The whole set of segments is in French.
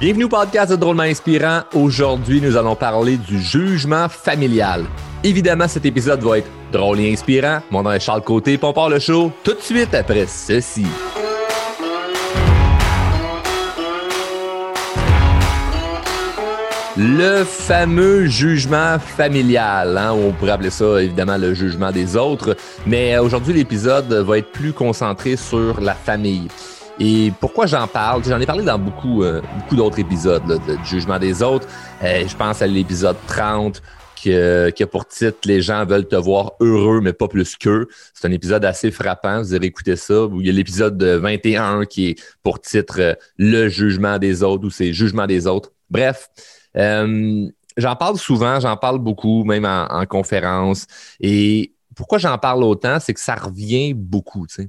Bienvenue au podcast de Drôlement Inspirant. Aujourd'hui, nous allons parler du jugement familial. Évidemment, cet épisode va être drôle et inspirant. Mon nom est Charles Côté, puis on part le show tout de suite après ceci. Le fameux jugement familial, hein, on pourrait appeler ça évidemment le jugement des autres, mais aujourd'hui l'épisode va être plus concentré sur la famille. Et pourquoi j'en parle? J'en ai parlé dans beaucoup, euh, beaucoup d'autres épisodes de, jugement des autres. Euh, je pense à l'épisode 30 qui, a pour titre Les gens veulent te voir heureux, mais pas plus qu'eux. C'est un épisode assez frappant. Vous avez écouté ça. il y a l'épisode 21 qui est pour titre euh, Le jugement des autres ou c'est Jugement des autres. Bref. j'en parle souvent, j'en parle beaucoup, même en, en conférence. Et pourquoi j'en parle autant, c'est que ça revient beaucoup. Tu sais.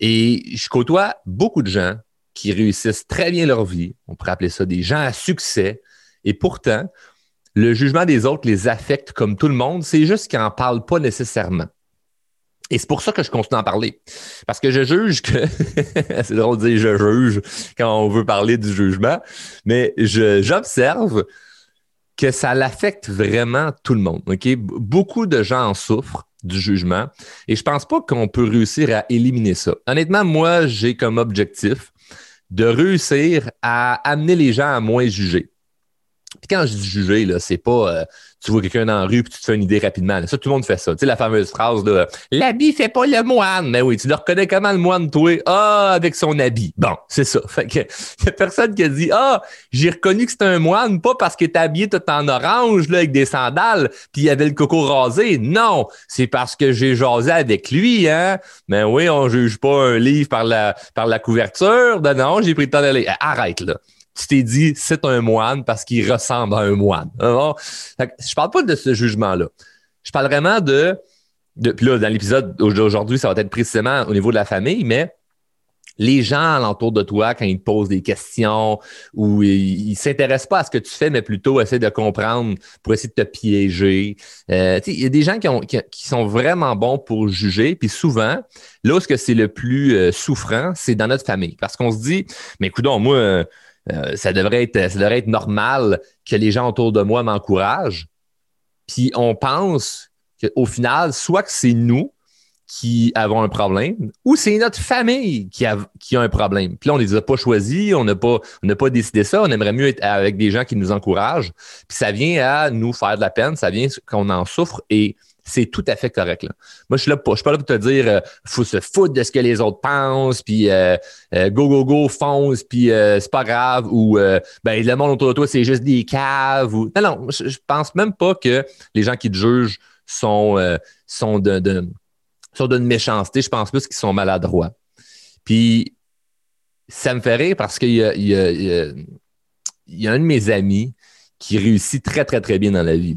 Et je côtoie beaucoup de gens qui réussissent très bien leur vie. On pourrait appeler ça des gens à succès. Et pourtant, le jugement des autres les affecte comme tout le monde. C'est juste qu'ils n'en parlent pas nécessairement. Et c'est pour ça que je continue à en parler. Parce que je juge que, c'est drôle de dire je juge quand on veut parler du jugement, mais j'observe que ça l'affecte vraiment tout le monde. Beaucoup de gens en souffrent du jugement. Et je pense pas qu'on peut réussir à éliminer ça. Honnêtement, moi, j'ai comme objectif de réussir à amener les gens à moins juger. Puis quand je dis juger, là, c'est pas euh, tu vois quelqu'un dans la rue et tu te fais une idée rapidement. Ça, tout le monde fait ça. Tu sais, la fameuse phrase de L'habit fait pas le moine. Mais oui, tu le reconnais comment le moine, toi? Ah, avec son habit. Bon, c'est ça. Fait que y a personne qui a dit Ah, j'ai reconnu que c'était un moine, pas parce qu'il était habillé tout en orange, là, avec des sandales, puis il avait le coco rasé. Non, c'est parce que j'ai jasé avec lui, hein. Mais oui, on juge pas un livre par la, par la couverture. Ben non, j'ai pris le temps d'aller. Arrête, là tu t'es dit c'est un moine parce qu'il ressemble à un moine. Alors, je parle pas de ce jugement-là. Je parle vraiment de, de puis là, dans l'épisode d'aujourd'hui, ça va être précisément au niveau de la famille, mais les gens alentour de toi, quand ils te posent des questions ou ils ne s'intéressent pas à ce que tu fais, mais plutôt essaient de comprendre pour essayer de te piéger. Euh, il y a des gens qui, sont vraiment bons pour juger, puis souvent, là où c'est le plus euh, souffrant, c'est dans notre famille. Parce qu'on se dit, mais écoute, moi, ça, devrait être, ça devrait être normal que les gens autour de moi m'encouragent. Puis on pense qu'au final, soit que c'est nous qui avons un problème ou c'est notre famille qui a, qui a un problème. Puis là, on ne les a pas choisis, on n'a pas, pas décidé ça. On aimerait mieux être avec des gens qui nous encouragent. Puis ça vient à nous faire de la peine, ça vient qu'on en souffre et c'est tout à fait correct. Là. Moi, je suis là suis pas là pour te dire euh, faut se foutre de ce que les autres pensent, puis euh, euh, go, go, go, fonce, puis c'est pas grave, ou ben, le monde autour de toi, c'est juste des caves. Ou... Non, non, je, je, pense même pas que les gens qui te jugent sont, sont de, de, d'une méchanceté. Je pense plus qu'ils sont maladroits. Puis ça me fait rire parce qu'il y y, y a un de mes amis qui réussit très, très, très bien dans la vie.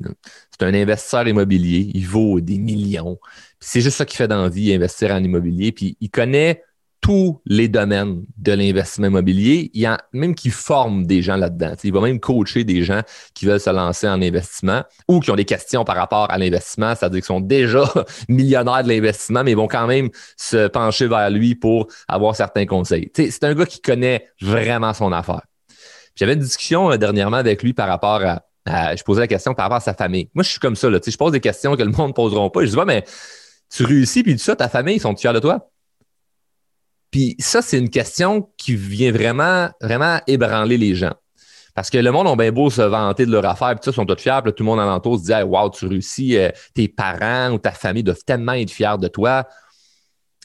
C'est un investisseur immobilier. Il vaut des millions. C'est juste ça qu'il fait dans la investir en immobilier. Puis il connaît tous les domaines de l'investissement immobilier. Il y a même qui forme des gens là-dedans. Il va même coacher des gens qui veulent se lancer en investissement ou qui ont des questions par rapport à l'investissement, c'est-à-dire qu'ils sont déjà millionnaires de l'investissement, mais ils vont quand même se pencher vers lui pour avoir certains conseils. C'est un gars qui connaît vraiment son affaire. J'avais une discussion euh, dernièrement avec lui par rapport à, je posais la question par rapport à sa famille. Moi, je suis comme ça. Là, je pose des questions que le monde ne poseront pas. Je dis, mais tu réussis, puis tout ça, ta famille, ils sont fiers de toi? Puis ça, c'est une question qui vient vraiment, vraiment ébranler les gens. Parce que le monde a bien beau se vanter de leur affaire, puis ça, ils sont tous fiers, puis tout le monde alentour se dit Wow, tu réussis, euh, tes parents ou ta famille doivent tellement être fiers de toi.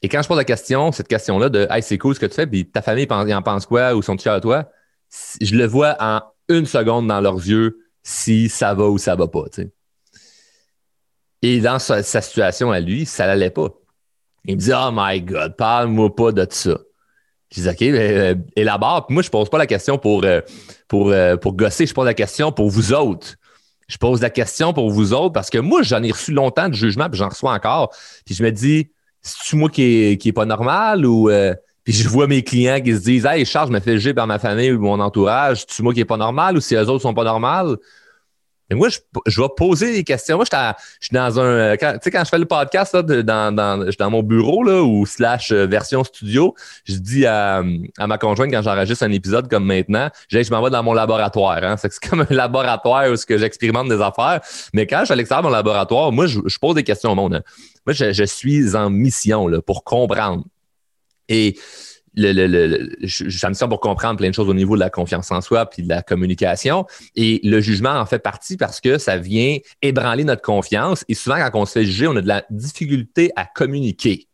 Et quand je pose la question, cette question-là de Hey, c'est cool ce que tu fais, puis ta famille, ils en pense quoi ou sont fiers de toi? Je le vois en une seconde dans leurs yeux si ça va ou ça va pas. Et dans sa, situation à lui, ça n'allait pas. Il me dit Oh my God, parle-moi pas de ça. Je dis OK, mais, euh, élabore. Puis moi, je pose pas la question pour, euh, pour, euh, pour gosser, je pose la question pour vous autres. Je pose la question pour vous autres parce que moi, j'en ai reçu longtemps de jugement, puis j'en reçois encore. Puis je me dis, c'est-tu moi qui n'est qui est pas normal ou. Puis je vois mes clients qui se disent Hey, Charles, je me fais juger par ma famille ou mon entourage, c'est-tu moi qui n'est pas normal ou si eux autres sont pas normales? moi, je, je, vais poser des questions. Moi, je suis dans un. Tu sais, quand je fais le podcast, là, dans, dans, je suis dans mon bureau, là, ou slash euh, version studio, je dis à, ma conjointe quand j'enregistre un épisode comme maintenant, je, je m'en vais dans mon laboratoire. Hein. C'est comme un laboratoire où j'expérimente des affaires. Mais quand je suis à l'extérieur de mon laboratoire, moi, je, pose des questions au monde. Hein. Moi, je, je, suis en mission là, pour comprendre. Et le, le, le, mission pour comprendre plein de choses au niveau de la confiance en soi puis de la communication. Et le jugement en fait partie parce que ça vient ébranler notre confiance. Et souvent, quand on se fait juger, on a de la difficulté à communiquer.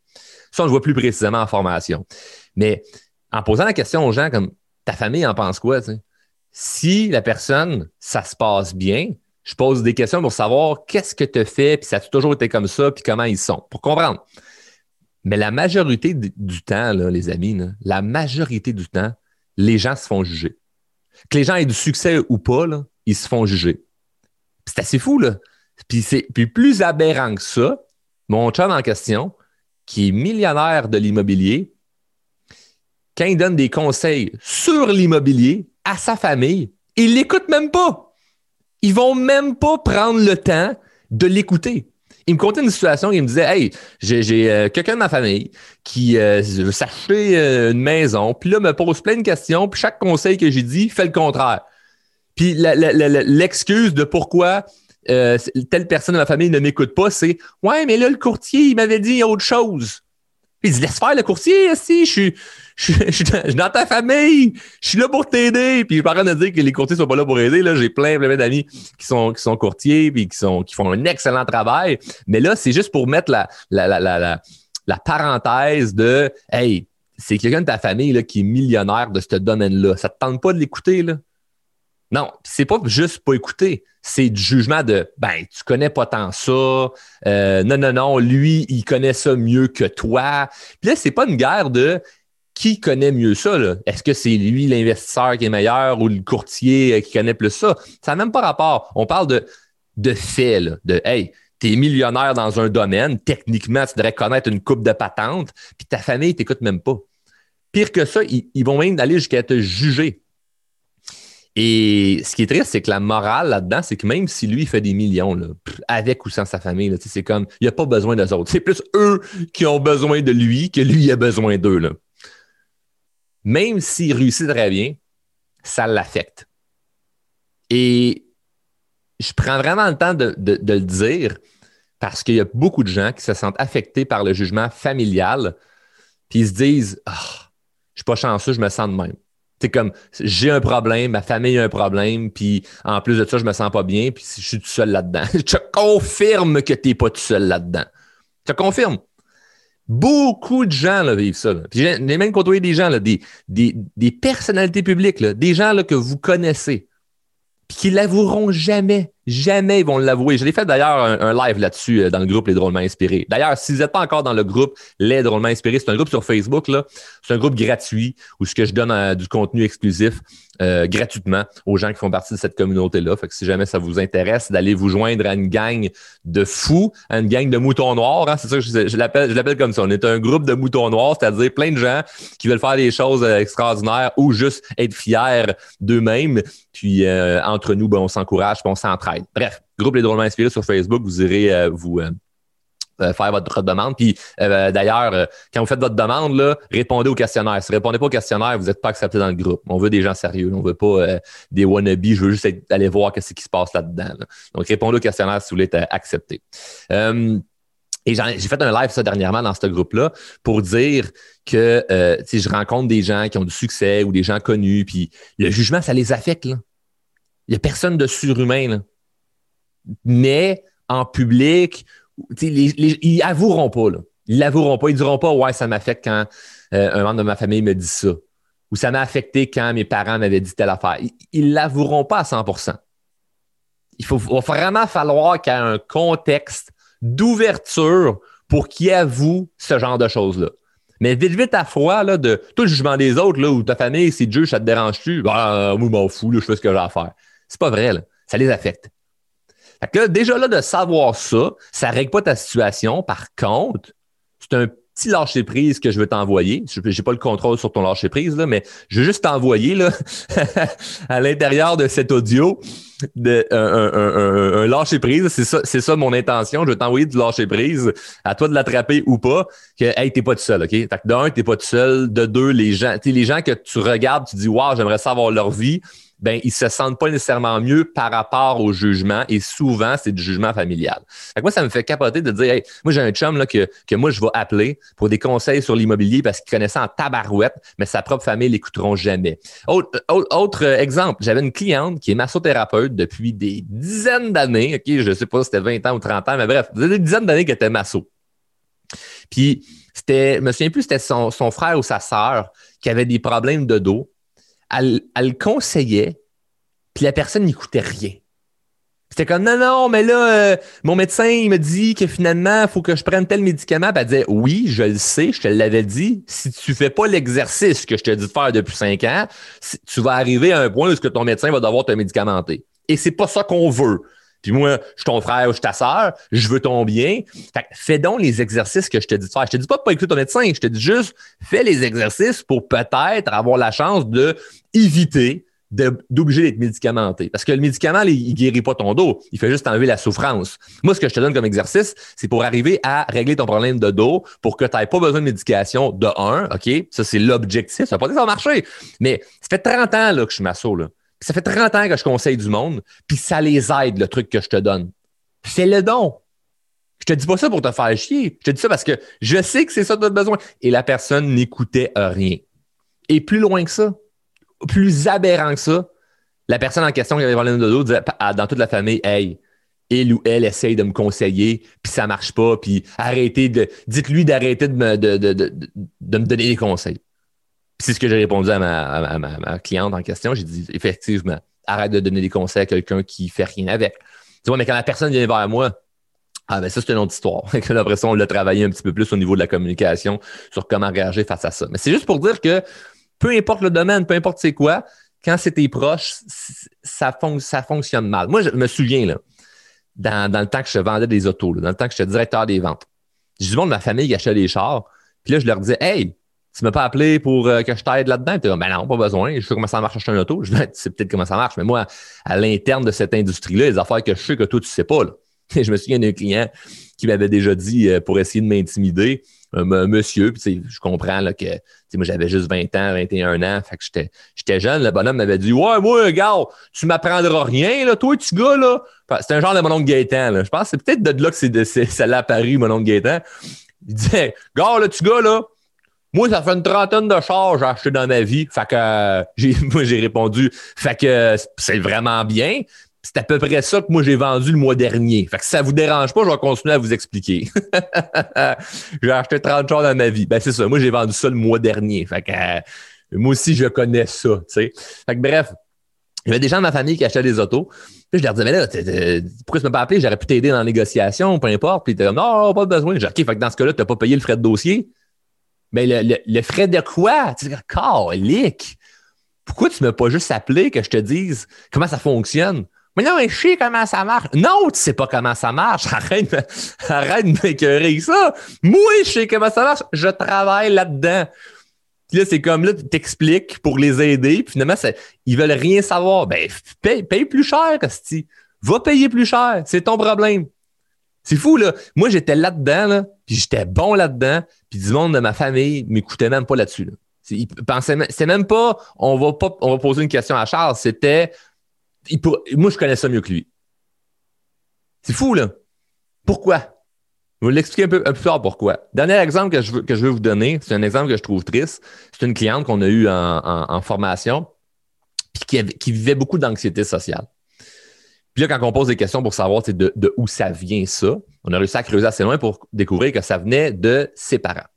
Ça, on le voit plus précisément en formation. Mais en posant la question aux gens comme ta famille en pense quoi? Si la personne, ça se passe bien, je pose des questions pour savoir qu'est-ce que tu fais, puis ça a toujours été comme ça, puis comment ils sont, pour comprendre. Mais la majorité du temps, les amis, la majorité du temps, les gens se font juger. Que les gens aient du succès ou pas, ils se font juger. C'est assez fou, là. Puis, plus aberrant que ça, mon chum en question, qui est millionnaire de l'immobilier, quand il donne des conseils sur l'immobilier à sa famille, il l'écoute même pas. Ils vont même pas prendre le temps de l'écouter il me contait une situation, il me disait Hey, j'ai euh, quelqu'un de ma famille qui euh, veut s'acheter euh, une maison, puis là, me pose plein de questions, puis chaque conseil que j'ai dit fait le contraire. Puis l'excuse de pourquoi telle personne de ma famille ne m'écoute pas, c'est Ouais, mais là, le courtier, il m'avait dit autre chose. Puis il dit Laisse faire le courtier, si, je suis je, suis dans ta famille, je suis là pour t'aider. Puis je suis pas de dire que les courtiers sont pas là pour aider. Là, j'ai plein, plein d'amis qui sont, qui sont courtiers puis qui sont, qui font un excellent travail. Mais là, c'est juste pour mettre la, la, la, la, la parenthèse de, hey, c'est quelqu'un de ta famille là, qui est millionnaire de ce domaine-là. Ça te tente pas de l'écouter, là? Non, c'est pas juste pas écouter, c'est du jugement de ben tu connais pas tant ça, euh, non non non, lui il connaît ça mieux que toi. Puis là c'est pas une guerre de qui connaît mieux ça? Est-ce que c'est lui l'investisseur qui est meilleur ou le courtier euh, qui connaît plus ça? Ça n'a même pas rapport. On parle de, de faits, de Hey, tu es millionnaire dans un domaine, techniquement, tu devrais connaître une coupe de patente, puis ta famille t'écoute même pas. Pire que ça, ils, vont même aller jusqu'à te juger. Et ce qui est triste, c'est que la morale là-dedans, c'est que même si lui, fait des millions, là, avec ou sans sa famille, c'est comme, il n'a pas besoin d'eux autres. C'est plus eux qui ont besoin de lui que lui a besoin d'eux même s'il réussit très bien, ça l'affecte. Et je prends vraiment le temps de, le dire parce qu'il y a beaucoup de gens qui se sentent affectés par le jugement familial, puis ils se disent ah, Je ne suis pas chanceux, je me sens de même. C'est comme j'ai un problème, ma famille a un problème, puis en plus de ça, je me sens pas bien, puis je suis tout seul là-dedans. je te confirme que tu n'es pas tout seul là-dedans. Je te confirme. Beaucoup de gens là, vivent ça. j'ai même côtoyé des gens, là, des, des, des personnalités publiques, là, des gens là, que vous connaissez, puis qui l'avoueront jamais. Jamais ils vont l'avouer. Je l'ai fait d'ailleurs un, live là-dessus euh, dans le groupe Les Drôlement Inspirés. D'ailleurs, si vous n'êtes pas encore dans le groupe Les Drôlement Inspirés, c'est un groupe sur Facebook. là. C'est un groupe gratuit où ce que je donne euh, du contenu exclusif euh, gratuitement aux gens qui font partie de cette communauté-là. Fait que si jamais ça vous intéresse d'aller vous joindre à une gang de fous, à une gang de moutons noirs, hein, c'est ça que je, je l'appelle, comme ça. On est un groupe de moutons noirs, c'est-à-dire plein de gens qui veulent faire des choses extraordinaires ou juste être fiers d'eux-mêmes. Puis entre nous, ben, on s'encourage, on s'entraide. Bref, groupe Les Drôlement Inspirés sur Facebook, vous irez euh, vous euh, euh, faire votre demande. Puis d'ailleurs, quand vous faites votre demande, répondez au questionnaire. Si vous ne répondez pas au questionnaire, vous n'êtes pas accepté dans le groupe. On veut des gens sérieux. On ne veut pas des wannabes. Je veux juste aller voir ce qui se passe là-dedans. Donc, répondez au questionnaire si vous voulez être accepté. Et j'ai fait un live ça dernièrement dans ce groupe-là pour dire que si je rencontre des gens qui ont du succès ou des gens connus, puis le jugement, ça les affecte. Il n'y a personne de surhumain. Mais en public, ils avoueront pas. Là. Ils l'avoueront pas. Ils diront pas Ouais, ça m'affecte quand euh, un membre de ma famille me dit ça. Ou ça m'a affecté quand mes parents m'avaient dit telle affaire. Ils l'avoueront pas à 100% Il faut, va vraiment falloir qu'il y ait un contexte d'ouverture pour qu'ils avouent ce genre de choses-là. Mais vite, vite à froid, là, de tout le jugement des autres, là, ou ta famille, c'est Dieu, ça te dérange-tu? Ben, moi, je m'en fous, je fais ce que j'ai à faire. C'est pas vrai, là. Ça les affecte. Fait que déjà là, de savoir ça, ça règle pas ta situation. Par contre, c'est un petit lâcher prise que je veux t'envoyer. Je n'ai pas le contrôle sur ton lâcher prise, là, mais je veux juste t'envoyer là, à l'intérieur de cet audio de, un, lâcher prise. C'est ça, c'est ça mon intention. Je vais t'envoyer du lâcher prise. À toi de l'attraper ou pas. Que, hey, t'es pas tout seul, OK? Fait que d'un, t'es pas tout seul. De deux, les gens, les gens que tu regardes, tu dis, wow, j'aimerais savoir leur vie ben ils se sentent pas nécessairement mieux par rapport au jugement et souvent c'est du jugement familial. Fait moi ça me fait capoter de dire hey, moi j'ai un chum là que que moi je vais appeler pour des conseils sur l'immobilier parce qu'il connaît ça en tabarouette, mais sa propre famille l'écouteront jamais. Autre, autre, exemple, j'avais une cliente qui est massothérapeute depuis des dizaines d'années, OK, je sais pas si c'était 20 ans ou 30 ans, mais bref, des dizaines d'années qu'elle était masso. Puis c'était, je me souviens plus, c'était son, son frère ou sa sœur qui avait des problèmes de dos elle, conseillait, puis la personne n'écoutait rien. C'était comme non, non, mais là, euh, mon médecin, il me dit que finalement, il faut que je prenne tel médicament. Puis elle disait Oui, je le sais, je te l'avais dit. Si tu fais pas l'exercice que je te dis de faire depuis cinq ans, tu vas arriver à un point où ton médecin va devoir te médicamenter. Et c'est pas ça qu'on veut. Puis moi, je suis ton frère ou je suis ta sœur, je veux ton bien. Fait fais donc les exercices que je te dis de faire. Je te dis pas de pas écouter ton médecin, je te dis juste fais les exercices pour peut-être avoir la chance de éviter d'obliger d'être médicamenté. Parce que le médicament, il, guérit pas ton dos. Il fait juste enlever la souffrance. Moi, ce que je te donne comme exercice, c'est pour arriver à régler ton problème de dos pour que tu n'aies pas besoin de médication de un, OK? Ça, c'est l'objectif. Ça va pas dire que ça va marcher. Mais ça fait 30 ans là, que je suis masso, là ça fait 30 ans que je conseille du monde, puis ça les aide, le truc que je te donne. C'est le don. Je te dis pas ça pour te faire chier. Je te dis ça parce que je sais que c'est ça as besoin. Et la personne n'écoutait rien. Et plus loin que ça, plus aberrant que ça, la personne en question qui avait problèmes de dos disait dans toute la famille, hey, il ou elle essaye de me conseiller, puis ça marche pas, puis arrêtez de, dites-lui d'arrêter de, de, de me donner des conseils c'est ce que j'ai répondu à ma, cliente en question. J'ai dit effectivement, arrête de donner des conseils à quelqu'un qui fait rien avec. Tu vois, mais quand la personne vient vers moi, ah ben ça, c'est une autre histoire. Après ça, on l'a travaillé un petit peu plus au niveau de la communication sur comment réagir face à ça. Mais c'est juste pour dire que peu importe le domaine, peu importe c'est quoi, quand c'est tes proches, ça, ça fonctionne mal. Moi, je me souviens, là, dans, le temps que je vendais des autos, dans le temps que j'étais directeur des ventes, j'ai du monde de ma famille achetait des chars. Puis là, je leur disais, hey, tu m'as pas appelé pour euh, que je t'aide là-dedans? Tu ben non, pas besoin. Je sais comment ça marche acheter un auto. Je dis, c'est peut-être comment ça marche, mais moi, à l'interne de cette industrie-là, les affaires que je sais que toi, tu sais pas. Là. je me souviens d'un client qui m'avait déjà dit euh, pour essayer de m'intimider, monsieur, puis je comprends que moi j'avais juste 20 ans, 21 ans, j'étais, jeune, le bonhomme m'avait dit Ouais, moi, regarde, tu m'apprendras rien, là, toi, tu gars, là. C'était un genre de mon oncle Gaétan. Je pense que c'est peut-être de là que c'est, ça l'a apparu, mon oncle Gaétan. Il disait Gars, là, tu gars, là, moi, ça fait une trentaine de chars j'ai acheté dans ma vie. Fait que euh, j'ai, moi, j'ai répondu, fait que c'est vraiment bien. C'est à peu près ça que moi j'ai vendu le mois dernier. Fait que si ça vous dérange pas, je vais continuer à vous expliquer. j'ai acheté 30 chars dans ma vie. Ben c'est ça. Moi j'ai vendu ça le mois dernier. Fait que euh, moi aussi je connais ça. Fait que bref, il y avait des gens de ma famille qui achetaient des autos. Puis je leur disais, mais là, pourquoi tu m'as pas appelé? J'aurais pu t'aider dans la négociation, peu importe. Puis ils étaient comme, non, pas besoin. J'ai dit, OK, fait que dans ce cas-là, tu n'as pas payé le frais de dossier. Mais le, frais de quoi? Tu dis, calique! Pourquoi tu ne m'as pas juste appelé que je te dise comment ça fonctionne? Mais non, mais je sais comment ça marche. Non, tu sais pas comment ça marche. Arrête, arrête de m'écœurer ça. Moi, je sais comment ça marche. Je travaille là-dedans. Puis là, c'est comme là, tu t'expliques pour les aider. Puis finalement, ils veulent rien savoir. Ben, paye, paye plus cher, Costi. Va payer plus cher. C'est ton problème. C'est fou, là. Moi, j'étais là-dedans, là, puis j'étais bon là-dedans, puis du monde de ma famille m'écoutait même pas là-dessus. Là. C'est même pas on va pas on va poser une question à Charles, c'était moi je connais ça mieux que lui. C'est fou là. Pourquoi? Je vais vous l'expliquer un peu, plus tard pourquoi. Dernier exemple que je veux, que je veux vous donner, c'est un exemple que je trouve triste. C'est une cliente qu'on a eue en, formation puis qui vivait beaucoup d'anxiété sociale. Puis là, quand on pose des questions pour savoir de, où ça vient ça, on a réussi à creuser assez loin pour découvrir que ça venait de ses parents.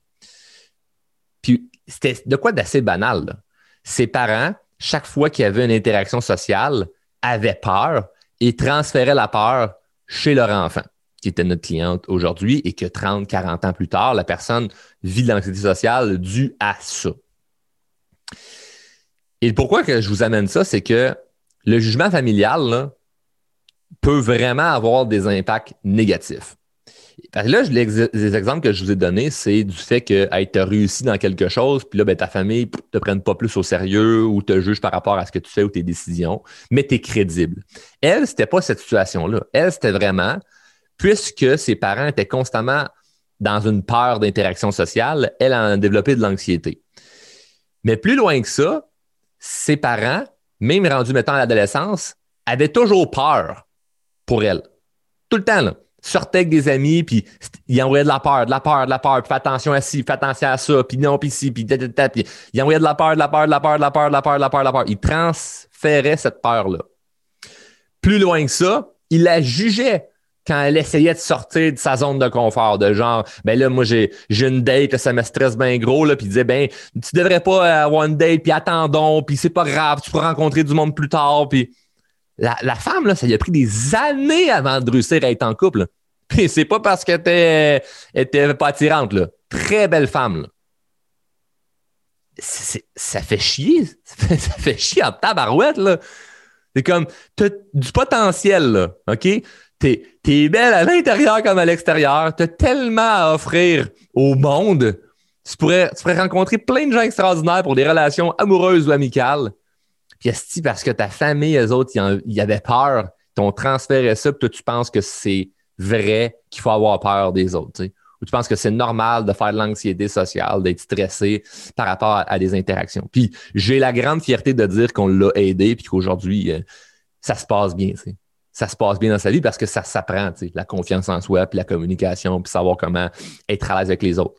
Puis c'était de quoi d'assez banal. Ses parents, chaque fois qu'il y avait une interaction sociale, avaient peur et transféraient la peur chez leur enfant, qui était notre cliente aujourd'hui, et que 30, 40 ans plus tard, la personne vit de l'anxiété sociale due à ça. Et pourquoi que je vous amène ça, c'est que le jugement familial, là, peut vraiment avoir des impacts négatifs. là, les, exemples que je vous ai donnés, c'est du fait que tu as réussi dans quelque chose, puis là, ben, ta famille ne te prenne pas plus au sérieux ou te juge par rapport à ce que tu fais ou tes décisions, mais tu es crédible. Elle, c'était pas cette situation-là. Elle, c'était vraiment, puisque ses parents étaient constamment dans une peur d'interaction sociale, elle a développé de l'anxiété. Mais plus loin que ça, ses parents, même rendus mettons à l'adolescence, avaient toujours peur pour elle. Tout le temps, là. Sortait avec des amis, puis il envoyait de la peur, de la peur, de la peur, puis fais attention à ci, fais attention à ça, puis non, puis ci, puis puis il envoyait de la peur, de la peur, de la peur, de la peur, de la peur, de la peur, de la peur. Il transférait cette peur-là. Plus loin que ça, il la jugeait quand elle essayait de sortir de sa zone de confort, de genre, ben là, moi, j'ai, j'ai une date, ça me stresse bien gros, là, puis il disait, ben, tu devrais pas avoir une date, puis attendons, puis c'est pas grave, tu pourras rencontrer du monde plus tard, puis la, femme, là, ça lui a pris des années avant de réussir à être en couple. Puis c'est pas parce qu'elle était, pas attirante, là. Très belle femme, là. ça fait chier. Ça fait, chier en tabarouette, là. C'est comme, t'as du potentiel, là, OK? T'es, es belle à l'intérieur comme à l'extérieur. T'as tellement à offrir au monde. Tu pourrais rencontrer plein de gens extraordinaires pour des relations amoureuses ou amicales. Puis est parce que ta famille, eux autres, ils, avaient peur, t'ont transféré ça, puis toi, tu penses que c'est vrai qu'il faut avoir peur des autres, ou tu penses que c'est normal de faire de l'anxiété sociale, d'être stressé par rapport à, des interactions. Puis j'ai la grande fierté de dire qu'on l'a aidé, puis qu'aujourd'hui, euh, ça se passe bien, sais ça se passe bien dans sa vie parce que ça s'apprend, la confiance en soi, puis la communication, puis savoir comment être à l'aise avec les autres.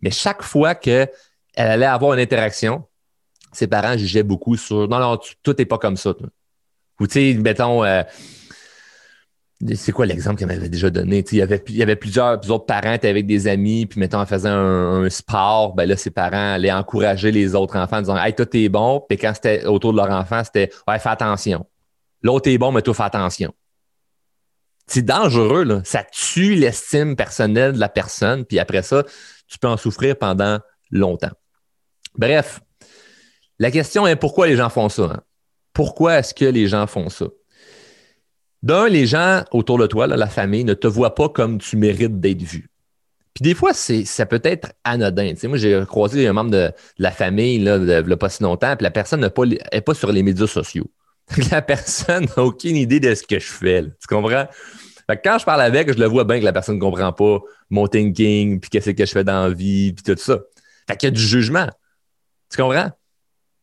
Mais chaque fois qu'elle allait avoir une interaction, ses parents jugeaient beaucoup sur non, non, tout n'est pas comme ça. Ou tu sais, mettons, euh, c'est quoi l'exemple qu'elle m'avait déjà donné? Il y, avait, plusieurs, autres parents étaient avec des amis, puis mettons, en faisant un, sport, ben là, ses parents allaient encourager les autres enfants en disant Hey, toi, t'es bon. Puis quand c'était autour de leur enfant, c'était Ouais, fais attention. L'autre est bon, mais toi, fais attention. C'est dangereux, là. Ça tue l'estime personnelle de la personne, puis après ça, tu peux en souffrir pendant longtemps. Bref, la question est pourquoi les gens font ça? Hein? Pourquoi est-ce que les gens font ça? D'un, les gens autour de toi, la famille, ne te voient pas comme tu mérites d'être vu. Puis des fois, ça peut être anodin. moi, j'ai croisé un membre de, la famille là, de, pas si longtemps, puis la personne n'est pas, pas sur les médias sociaux. la personne n'a aucune idée de ce que je fais. Tu comprends? quand je parle avec, je le vois bien que la personne ne comprend pas mon thinking, puis qu'est-ce que je fais dans la vie, puis tout ça. Fait qu'il y a du jugement. Tu comprends?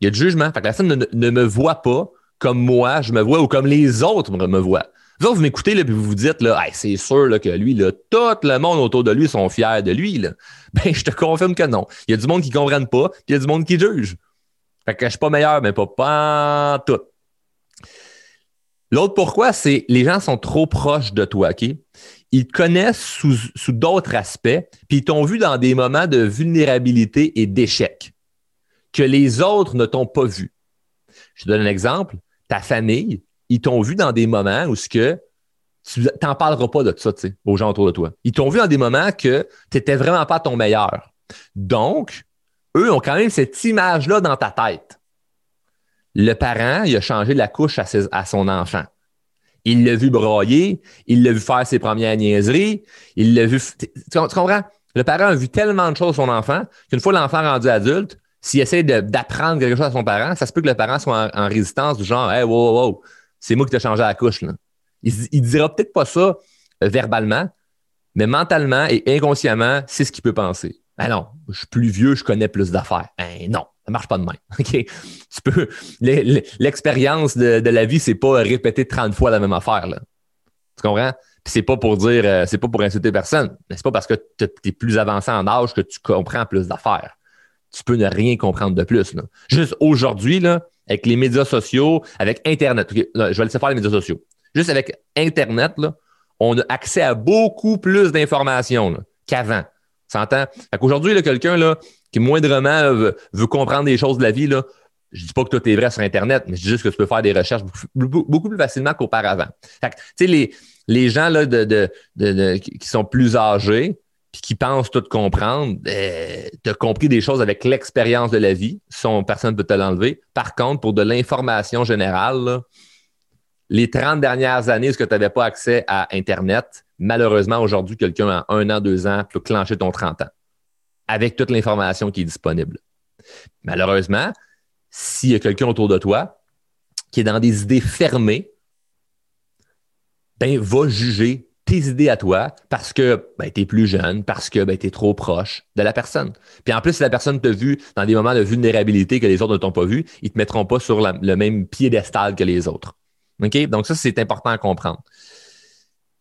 Il y a du jugement. Fait que la personne ne, me voit pas comme moi, je me vois, ou comme les autres me voient. Vous vous m'écoutez, et vous vous dites, c'est sûr là, que lui, là, tout le monde autour de lui sont fiers de lui. Là. Ben, je te confirme que non. Il y a du monde qui ne comprenne pas, puis il y a du monde qui juge. Fait que je ne suis pas meilleur, mais pas, pas tout. L'autre pourquoi, c'est les gens sont trop proches de toi, OK? Ils te connaissent sous, sous d'autres aspects, puis ils t'ont vu dans des moments de vulnérabilité et d'échec que les autres ne t'ont pas vu. Je te donne un exemple. Ta famille, ils t'ont vu dans des moments où ce que tu n'en parleras pas de ça aux gens autour de toi. Ils t'ont vu dans des moments que tu n'étais vraiment pas ton meilleur. Donc, eux ont quand même cette image-là dans ta tête. Le parent, il a changé la couche à, son enfant. Il l'a vu broyer, il l'a vu faire ses premières niaiseries, il l'a vu. Tu, tu, comprends? Le parent a vu tellement de choses son enfant qu'une fois l'enfant rendu adulte, s'il essaie d'apprendre quelque chose à son parent, ça se peut que le parent soit en, résistance du genre Hey, wow, wow, c'est moi qui t'ai changé la couche. Là. Il, il dira peut-être pas ça euh, verbalement, mais mentalement et inconsciemment, c'est ce qu'il peut penser. Ben non, je suis plus vieux, je connais plus d'affaires. Ben non, ça marche pas de même. Tu peux. L'expérience de, la vie, c'est pas répéter 30 fois la même affaire. Là. Tu comprends? c'est pas pour dire, euh, c'est pas pour insulter personne, mais c'est pas parce que tu es plus avancé en âge que tu comprends plus d'affaires tu peux ne rien comprendre de plus. Juste aujourd'hui, là, avec les médias sociaux, avec Internet, je vais laisser faire les médias sociaux. Juste avec Internet, là, on a accès à beaucoup plus d'informations qu'avant. S'entend? Aujourd'hui, quelqu'un là, qui moindrement veut, comprendre des choses de la vie, là, je dis pas que tout est vrai sur Internet, mais je dis juste que tu peux faire des recherches beaucoup, plus facilement qu'auparavant. les, les gens là, de, qui sont plus âgés, puis qui pensent tout comprendre, euh, tu as compris des choses avec l'expérience de la vie. Son personne ne peut te l'enlever. Par contre, pour de l'information générale, les 30 dernières années, est-ce que tu n'avais pas accès à Internet? Malheureusement, aujourd'hui, quelqu'un a un an, deux ans peut clencher ton 30 ans avec toute l'information qui est disponible. Malheureusement, s'il y a quelqu'un autour de toi qui est dans des idées fermées, ben, va juger tes idées à toi parce que ben, tu es plus jeune, parce que ben, tu es trop proche de la personne. Puis en plus, si la personne t'a vu dans des moments de vulnérabilité que les autres ne t'ont pas vu, ils ne te mettront pas sur le même piédestal que les autres. OK? Donc, ça, c'est important à comprendre.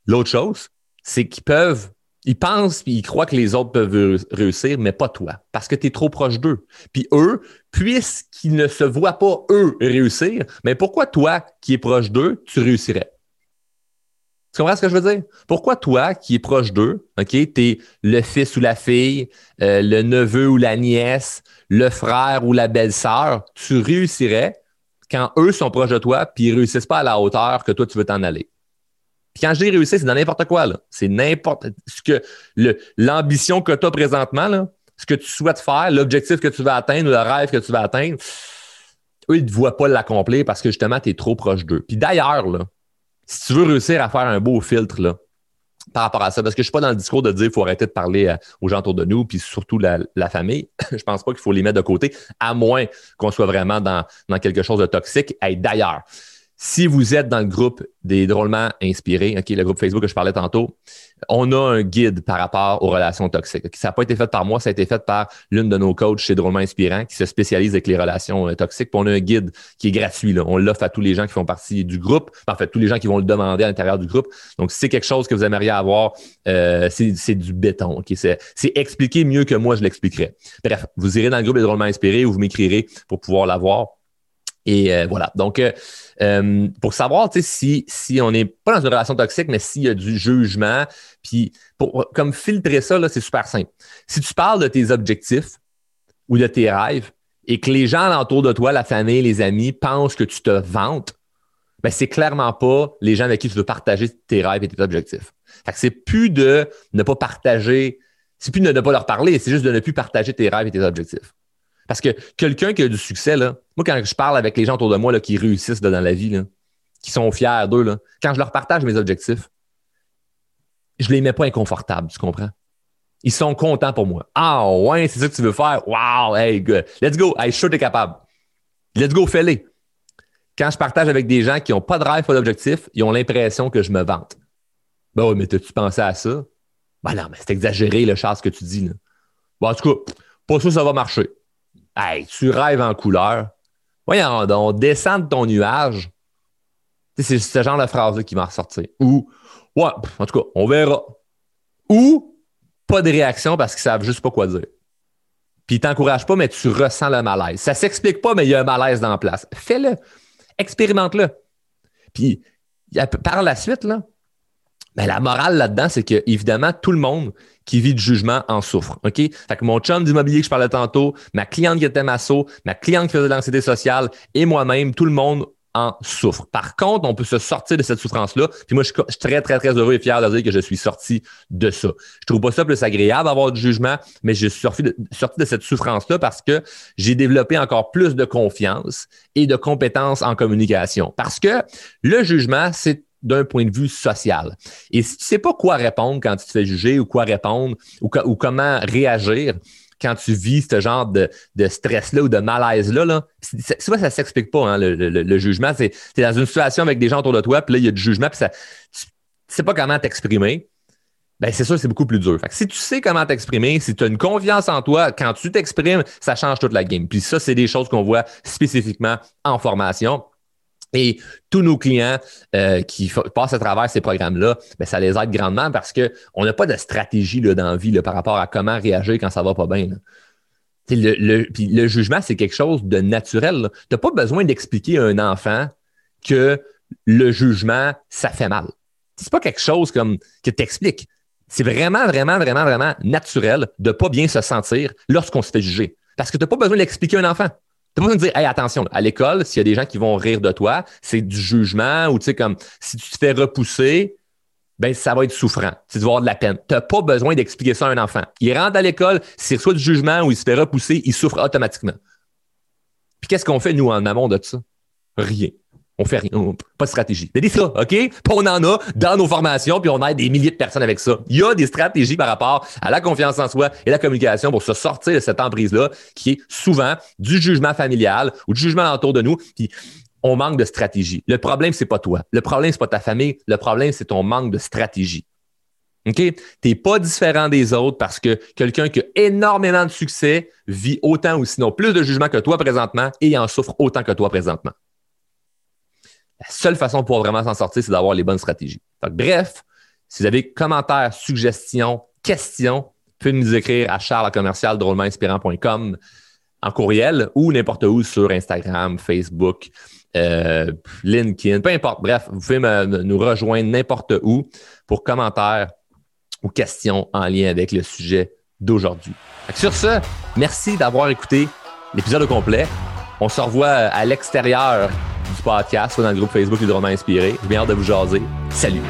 L'autre chose, c'est qu'ils peuvent, ils pensent et ils croient que les autres peuvent réussir, mais pas toi, parce que tu es trop proche d'eux. Puis eux, puisqu'ils ne se voient pas, eux, réussir, mais pourquoi toi, qui es proche d'eux, tu réussirais? Tu comprends ce que je veux dire? Pourquoi toi, qui es proche d'eux, OK, tu es le fils ou la fille, euh, le neveu ou la nièce, le frère ou la belle-sœur, tu réussirais quand eux sont proches de toi puis ils réussissent pas à la hauteur que toi, tu veux t'en aller. Puis quand je dis réussir, c'est dans n'importe quoi. C'est n'importe ce que l'ambition que tu as présentement, là, ce que tu souhaites faire, l'objectif que tu veux atteindre, le rêve que tu veux atteindre, eux, ils ne te voient pas l'accomplir parce que justement, tu es trop proche d'eux. Puis d'ailleurs, là, si tu veux réussir à faire un beau filtre par rapport à ça, parce que je ne suis pas dans le discours de dire qu'il faut arrêter de parler euh, aux gens autour de nous, puis surtout la, famille. je pense pas qu'il faut les mettre de côté, à moins qu'on soit vraiment dans, dans quelque chose de toxique. Et d'ailleurs, si vous êtes dans le groupe des drôlement inspirés, OK, le groupe Facebook que je parlais tantôt, on a un guide par rapport aux relations toxiques. Ça n'a pas été fait par moi, ça a été fait par l'une de nos coachs chez Drôlement Inspirant qui se spécialise avec les relations euh, toxiques. on a un guide qui est gratuit. On l'offre à tous les gens qui font partie du groupe, en fait, tous les gens qui vont le demander à l'intérieur du groupe. Donc, si c'est quelque chose que vous aimeriez avoir, euh, c'est du béton. OK? C'est expliqué mieux que moi, je l'expliquerai. Bref, vous irez dans le groupe des Drôlement Inspirés ou vous m'écrirez pour pouvoir l'avoir. Et euh, voilà. Donc, euh, euh, pour savoir si, si on n'est pas dans une relation toxique, mais s'il y a du jugement, puis pour comme filtrer ça, c'est super simple. Si tu parles de tes objectifs ou de tes rêves et que les gens autour de toi, la famille, les amis, pensent que tu te vantes, ben c'est clairement pas les gens avec qui tu veux partager tes rêves et tes objectifs. Fait que c'est plus de ne pas partager, c'est plus de ne pas leur parler, c'est juste de ne plus partager tes rêves et tes objectifs. Parce que quelqu'un qui a du succès, là, moi, quand je parle avec les gens autour de moi là, qui réussissent dans la vie, là, qui sont fiers d'eux, quand je leur partage mes objectifs, je ne les mets pas inconfortables, tu comprends? Ils sont contents pour moi. Ah ouais, c'est ça que tu veux faire? Wow, hey, good. Let's go. Hey, je suis capable. Let's go, fais-les. Quand je partage avec des gens qui n'ont pas de rêve, pas d'objectif, ils ont l'impression que je me vante. Ben oui, mais t'as-tu pensé à ça? Ben non, mais c'est exagéré, le char, ce que tu dis. Là. Bon, en tout cas, pas sûr que ça va marcher. Hey, tu rêves en couleur. Voyons on descend de ton nuage. C'est ce genre de phrase-là qui m'a ressorti. Ou, ouais, en tout cas, on verra. Ou, pas de réaction parce qu'ils savent juste pas quoi dire. Puis ils t'encouragent pas, mais tu ressens le malaise. Ça s'explique pas, mais il y a un malaise dans la place. Fais-le. Expérimente-le. Puis, par la suite, ben, la morale là-dedans, c'est que, évidemment, tout le monde qui vit du jugement en souffre. OK? Fait que mon chum d'immobilier que je parlais tantôt, ma cliente qui était masso, ma cliente qui faisait de l'anxiété sociale et moi-même, tout le monde en souffre. Par contre, on peut se sortir de cette souffrance-là. Puis moi, je suis très, très, très heureux et fier de dire que je suis sorti de ça. Je trouve pas ça plus agréable d'avoir du jugement, mais je suis sorti de, sorti de cette souffrance-là parce que j'ai développé encore plus de confiance et de compétences en communication. Parce que le jugement, c'est d'un point de vue social. Et si tu sais pas quoi répondre quand tu te fais juger ou quoi répondre ou, comment réagir quand tu vis ce genre de, stress-là ou de malaise-là, là, ça ne s'explique pas, hein, le, jugement. Tu es dans une situation avec des gens autour de toi, puis là, il y a du jugement, puis ça, tu sais pas comment t'exprimer. Ben, c'est sûr, c'est beaucoup plus dur. si tu sais comment t'exprimer, si tu as une confiance en toi, quand tu t'exprimes, ça change toute la game. Puis ça, c'est des choses qu'on voit spécifiquement en formation. Et tous nos clients euh, qui passent à travers ces programmes-là, ben, ça les aide grandement parce qu'on n'a pas de stratégie là, dans la vie par rapport à comment réagir quand ça va pas bien. Le, jugement, c'est quelque chose de naturel. Tu n'as pas besoin d'expliquer à un enfant que le jugement, ça fait mal. C'est pas quelque chose comme que t'expliques. C'est vraiment, vraiment, vraiment, vraiment naturel de ne pas bien se sentir lorsqu'on se fait juger. Parce que tu n'as pas besoin d'expliquer à un enfant. T'as pas besoin de dire, hey, attention, à l'école, s'il y a des gens qui vont rire de toi, c'est du jugement ou tu sais, comme si tu te fais repousser, ben ça va être souffrant. Tu vas avoir de la peine. Tu n'as pas besoin d'expliquer ça à un enfant. Il rentre à l'école, s'il reçoit du jugement ou il se fait repousser, il souffre automatiquement. Puis qu'est-ce qu'on fait, nous, en amont de ça? Rien. On fait rien. Pas de stratégie. Mais ça, OK? Puis on en a dans nos formations, puis on aide des milliers de personnes avec ça. Il y a des stratégies par rapport à la confiance en soi et la communication pour se sortir de cette emprise-là, qui est souvent du jugement familial ou du jugement autour de nous. Puis on manque de stratégie. Le problème, c'est pas toi. Le problème, c'est pas ta famille. Le problème, c'est ton manque de stratégie. OK? Tu n'es pas différent des autres parce que quelqu'un qui a énormément de succès vit autant ou sinon plus de jugement que toi présentement et en souffre autant que toi présentement. La seule façon pour vraiment s'en sortir, c'est d'avoir les bonnes stratégies. bref, si vous avez commentaires, suggestions, questions, vous pouvez nous écrire à charlescommercial en courriel ou n'importe où sur Instagram, Facebook, euh, LinkedIn, peu importe. Bref, vous pouvez nous rejoindre n'importe où pour commentaires ou questions en lien avec le sujet d'aujourd'hui. Sur ce, merci d'avoir écouté l'épisode au complet. On se revoit à l'extérieur du podcast, dans le groupe Facebook Les Romans Inspirés. J'ai bien hâte de vous jaser. Salut!